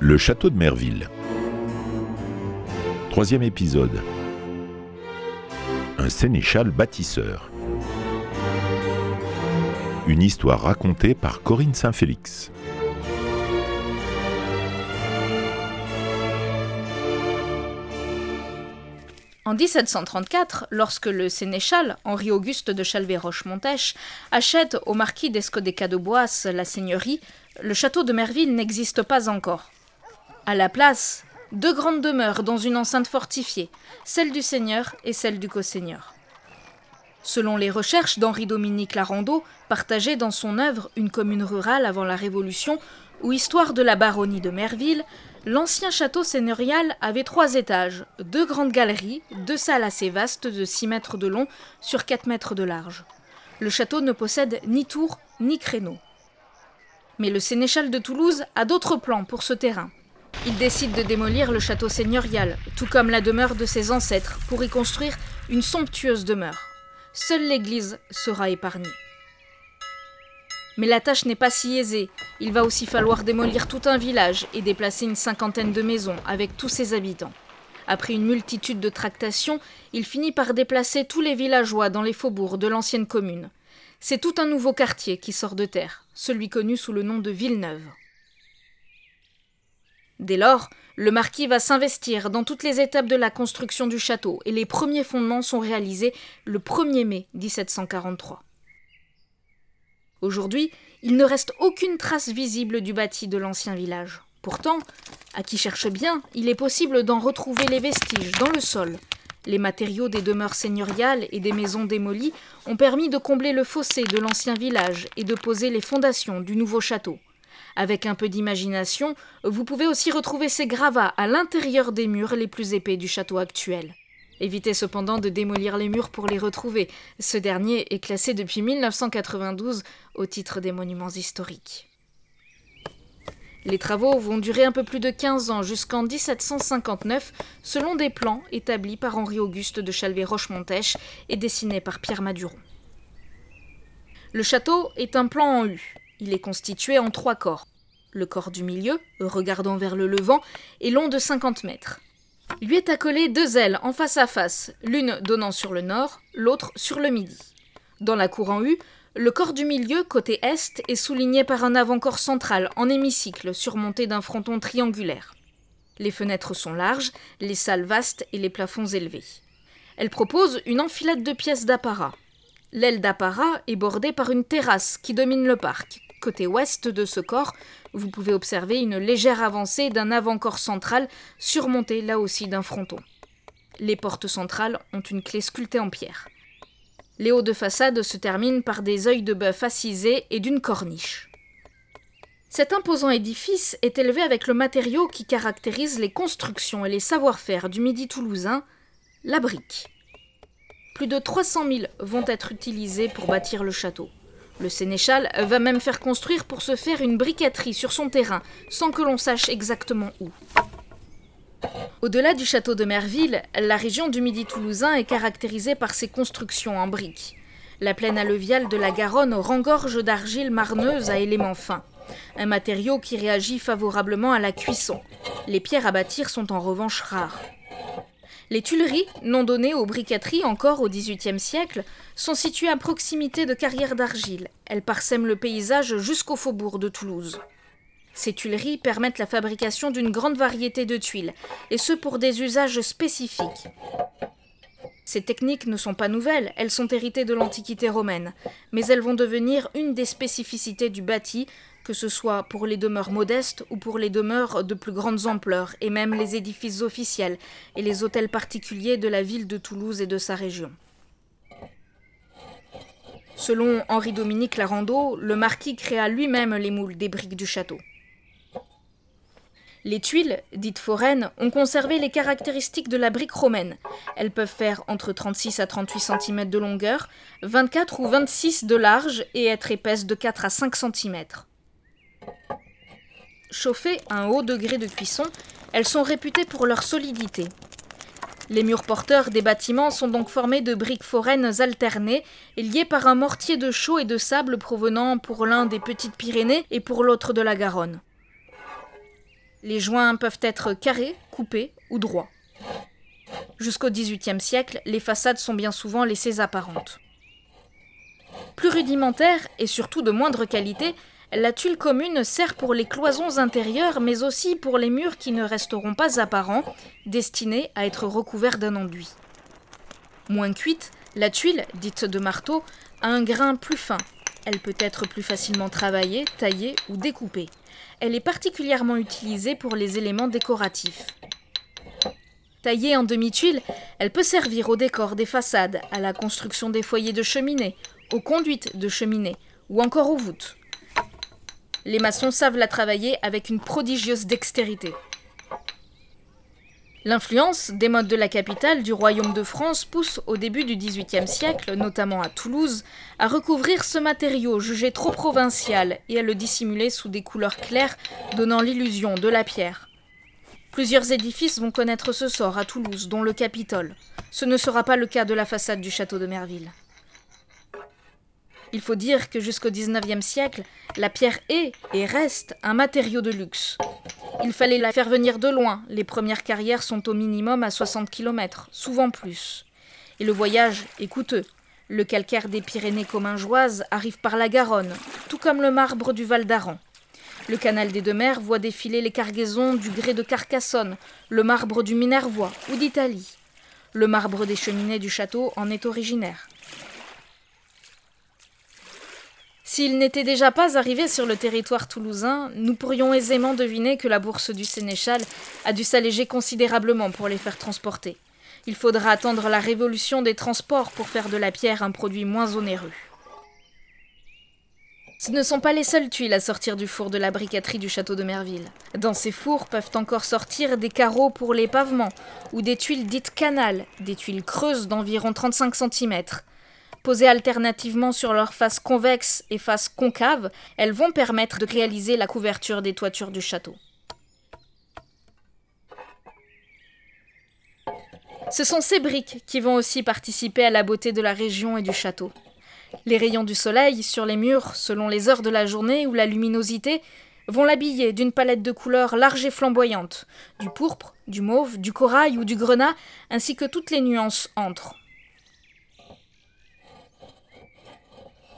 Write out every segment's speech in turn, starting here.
Le château de Merville. Troisième épisode. Un sénéchal bâtisseur. Une histoire racontée par Corinne Saint-Félix. En 1734, lorsque le sénéchal Henri-Auguste de Chalvet-Rochemontèche achète au marquis d'Escodéca de Boisse la seigneurie, le château de Merville n'existe pas encore. À la place, deux grandes demeures dans une enceinte fortifiée, celle du seigneur et celle du co-seigneur. Selon les recherches d'Henri-Dominique Larandeau, partagées dans son œuvre Une commune rurale avant la Révolution ou Histoire de la baronnie de Merville, L'ancien château seigneurial avait trois étages, deux grandes galeries, deux salles assez vastes de 6 mètres de long sur 4 mètres de large. Le château ne possède ni tour ni créneau. Mais le sénéchal de Toulouse a d'autres plans pour ce terrain. Il décide de démolir le château seigneurial, tout comme la demeure de ses ancêtres, pour y construire une somptueuse demeure. Seule l'église sera épargnée. Mais la tâche n'est pas si aisée. Il va aussi falloir démolir tout un village et déplacer une cinquantaine de maisons avec tous ses habitants. Après une multitude de tractations, il finit par déplacer tous les villageois dans les faubourgs de l'ancienne commune. C'est tout un nouveau quartier qui sort de terre, celui connu sous le nom de Villeneuve. Dès lors, le marquis va s'investir dans toutes les étapes de la construction du château et les premiers fondements sont réalisés le 1er mai 1743. Aujourd'hui, il ne reste aucune trace visible du bâti de l'ancien village. Pourtant, à qui cherche bien, il est possible d'en retrouver les vestiges dans le sol. Les matériaux des demeures seigneuriales et des maisons démolies ont permis de combler le fossé de l'ancien village et de poser les fondations du nouveau château. Avec un peu d'imagination, vous pouvez aussi retrouver ces gravats à l'intérieur des murs les plus épais du château actuel. Évitez cependant de démolir les murs pour les retrouver. Ce dernier est classé depuis 1992 au titre des monuments historiques. Les travaux vont durer un peu plus de 15 ans jusqu'en 1759 selon des plans établis par Henri-Auguste de Chalvet-Rochemontèche et dessinés par Pierre Maduron. Le château est un plan en U. Il est constitué en trois corps. Le corps du milieu, regardant vers le levant, est long de 50 mètres. Lui est accolé deux ailes en face à face, l'une donnant sur le nord, l'autre sur le midi. Dans la cour en U, le corps du milieu, côté est, est souligné par un avant-corps central en hémicycle surmonté d'un fronton triangulaire. Les fenêtres sont larges, les salles vastes et les plafonds élevés. Elle propose une enfilade de pièces d'apparat. L'aile d'apparat est bordée par une terrasse qui domine le parc. Côté ouest de ce corps, vous pouvez observer une légère avancée d'un avant-corps central surmonté là aussi d'un fronton. Les portes centrales ont une clé sculptée en pierre. Les hauts de façade se terminent par des œils de bœuf assisés et d'une corniche. Cet imposant édifice est élevé avec le matériau qui caractérise les constructions et les savoir-faire du Midi toulousain, la brique. Plus de 300 000 vont être utilisés pour bâtir le château. Le sénéchal va même faire construire pour se faire une briqueterie sur son terrain, sans que l'on sache exactement où. Au-delà du château de Merville, la région du Midi toulousain est caractérisée par ses constructions en briques. La plaine alluviale de la Garonne rengorge d'argile marneuse à éléments fins, un matériau qui réagit favorablement à la cuisson. Les pierres à bâtir sont en revanche rares. Les Tuileries, non données aux briqueteries encore au XVIIIe siècle, sont situées à proximité de carrières d'argile. Elles parsèment le paysage jusqu'au faubourg de Toulouse. Ces tuileries permettent la fabrication d'une grande variété de tuiles, et ce pour des usages spécifiques. Ces techniques ne sont pas nouvelles, elles sont héritées de l'Antiquité romaine, mais elles vont devenir une des spécificités du bâti, que ce soit pour les demeures modestes ou pour les demeures de plus grandes ampleurs, et même les édifices officiels et les hôtels particuliers de la ville de Toulouse et de sa région. Selon Henri-Dominique Larandeau, le marquis créa lui-même les moules des briques du château. Les tuiles, dites foraines, ont conservé les caractéristiques de la brique romaine. Elles peuvent faire entre 36 à 38 cm de longueur, 24 ou 26 de large et être épaisses de 4 à 5 cm. Chauffées à un haut degré de cuisson, elles sont réputées pour leur solidité. Les murs porteurs des bâtiments sont donc formés de briques foraines alternées et liées par un mortier de chaux et de sable provenant pour l'un des Petites Pyrénées et pour l'autre de la Garonne. Les joints peuvent être carrés, coupés ou droits. Jusqu'au XVIIIe siècle, les façades sont bien souvent laissées apparentes. Plus rudimentaire et surtout de moindre qualité, la tuile commune sert pour les cloisons intérieures, mais aussi pour les murs qui ne resteront pas apparents, destinés à être recouverts d'un enduit. Moins cuite, la tuile, dite de marteau, a un grain plus fin. Elle peut être plus facilement travaillée, taillée ou découpée. Elle est particulièrement utilisée pour les éléments décoratifs. Taillée en demi-tuile, elle peut servir au décor des façades, à la construction des foyers de cheminée, aux conduites de cheminée ou encore aux voûtes. Les maçons savent la travailler avec une prodigieuse dextérité. L'influence des modes de la capitale du royaume de France pousse au début du XVIIIe siècle, notamment à Toulouse, à recouvrir ce matériau jugé trop provincial et à le dissimuler sous des couleurs claires donnant l'illusion de la pierre. Plusieurs édifices vont connaître ce sort à Toulouse, dont le Capitole. Ce ne sera pas le cas de la façade du château de Merville. Il faut dire que jusqu'au XIXe siècle, la pierre est et reste un matériau de luxe. Il fallait la faire venir de loin, les premières carrières sont au minimum à 60 km, souvent plus. Et le voyage est coûteux. Le calcaire des Pyrénées commingeoises arrive par la Garonne, tout comme le marbre du Val d'Aran. Le canal des Deux-Mers voit défiler les cargaisons du grès de Carcassonne, le marbre du Minervois ou d'Italie. Le marbre des cheminées du château en est originaire. S'il n'était déjà pas arrivé sur le territoire toulousain, nous pourrions aisément deviner que la bourse du sénéchal a dû s'alléger considérablement pour les faire transporter. Il faudra attendre la révolution des transports pour faire de la pierre un produit moins onéreux. Ce ne sont pas les seules tuiles à sortir du four de la briqueterie du château de Merville. Dans ces fours peuvent encore sortir des carreaux pour les pavements, ou des tuiles dites canal, des tuiles creuses d'environ 35 cm, Posées alternativement sur leur face convexe et face concave, elles vont permettre de réaliser la couverture des toitures du château. Ce sont ces briques qui vont aussi participer à la beauté de la région et du château. Les rayons du soleil sur les murs, selon les heures de la journée ou la luminosité, vont l'habiller d'une palette de couleurs larges et flamboyantes, du pourpre, du mauve, du corail ou du grenat, ainsi que toutes les nuances entrent.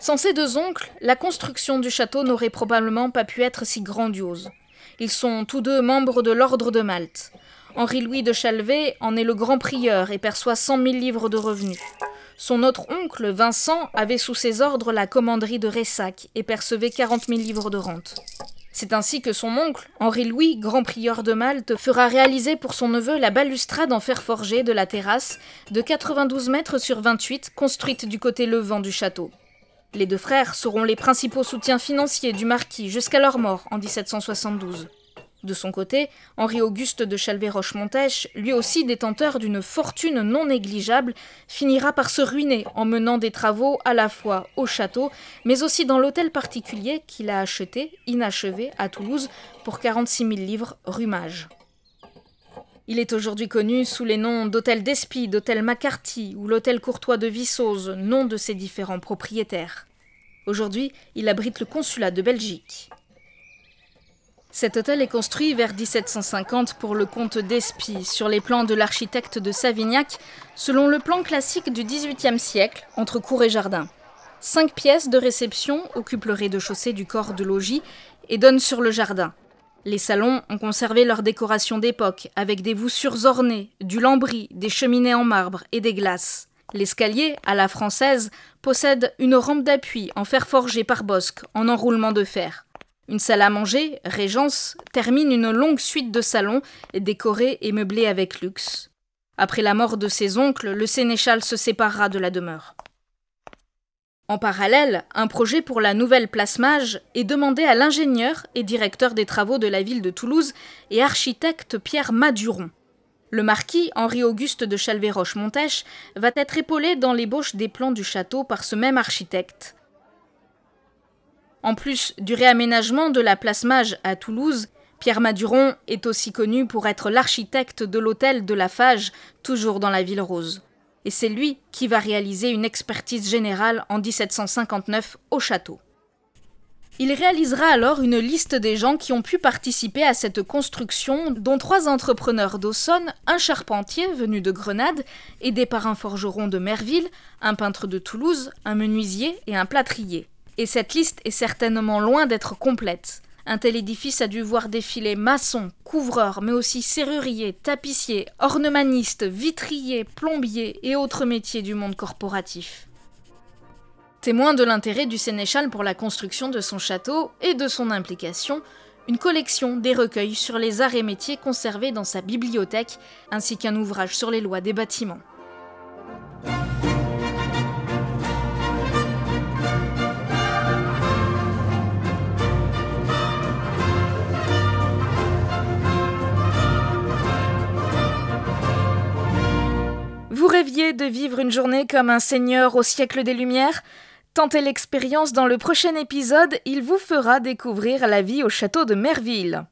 Sans ces deux oncles, la construction du château n'aurait probablement pas pu être si grandiose. Ils sont tous deux membres de l'ordre de Malte. Henri-Louis de Chalvet en est le grand prieur et perçoit cent mille livres de revenus. Son autre oncle, Vincent, avait sous ses ordres la commanderie de Ressac et percevait quarante mille livres de rente. C'est ainsi que son oncle, Henri-Louis, grand prieur de Malte, fera réaliser pour son neveu la balustrade en fer forgé de la terrasse de 92 mètres sur 28, construite du côté levant du château. Les deux frères seront les principaux soutiens financiers du marquis jusqu'à leur mort en 1772. De son côté, Henri-Auguste de Chalvet-Roche-Montèche, lui aussi détenteur d'une fortune non négligeable, finira par se ruiner en menant des travaux à la fois au château, mais aussi dans l'hôtel particulier qu'il a acheté, inachevé, à Toulouse, pour 46 000 livres rumage. Il est aujourd'hui connu sous les noms d'hôtel d'Espy, d'hôtel Macarty ou l'hôtel Courtois de Vissose, nom de ses différents propriétaires. Aujourd'hui, il abrite le consulat de Belgique. Cet hôtel est construit vers 1750 pour le comte d'Espy, sur les plans de l'architecte de Savignac, selon le plan classique du XVIIIe siècle, entre cour et jardin. Cinq pièces de réception occupent le rez-de-chaussée du corps de logis et donnent sur le jardin. Les salons ont conservé leur décoration d'époque, avec des voussures ornées, du lambris, des cheminées en marbre et des glaces. L'escalier, à la française, possède une rampe d'appui en fer forgé par Bosque, en enroulement de fer. Une salle à manger, Régence, termine une longue suite de salons, décorés et meublés avec luxe. Après la mort de ses oncles, le sénéchal se séparera de la demeure. En parallèle, un projet pour la nouvelle place Mage est demandé à l'ingénieur et directeur des travaux de la ville de Toulouse et architecte Pierre Maduron. Le marquis Henri-Auguste de Chalvet-Roche-Montèche va être épaulé dans l'ébauche des plans du château par ce même architecte. En plus du réaménagement de la place Mage à Toulouse, Pierre Maduron est aussi connu pour être l'architecte de l'hôtel de la Fage, toujours dans la ville rose et c'est lui qui va réaliser une expertise générale en 1759 au château. Il réalisera alors une liste des gens qui ont pu participer à cette construction, dont trois entrepreneurs d'Aussonne, un charpentier venu de Grenade, aidé par un forgeron de Merville, un peintre de Toulouse, un menuisier et un plâtrier. Et cette liste est certainement loin d'être complète. Un tel édifice a dû voir défiler maçons, couvreurs, mais aussi serruriers, tapissiers, ornemanistes, vitriers, plombiers et autres métiers du monde corporatif. Témoin de l'intérêt du sénéchal pour la construction de son château et de son implication, une collection des recueils sur les arts et métiers conservés dans sa bibliothèque, ainsi qu'un ouvrage sur les lois des bâtiments. Vivre une journée comme un seigneur au siècle des Lumières? Tentez l'expérience dans le prochain épisode, il vous fera découvrir la vie au château de Merville.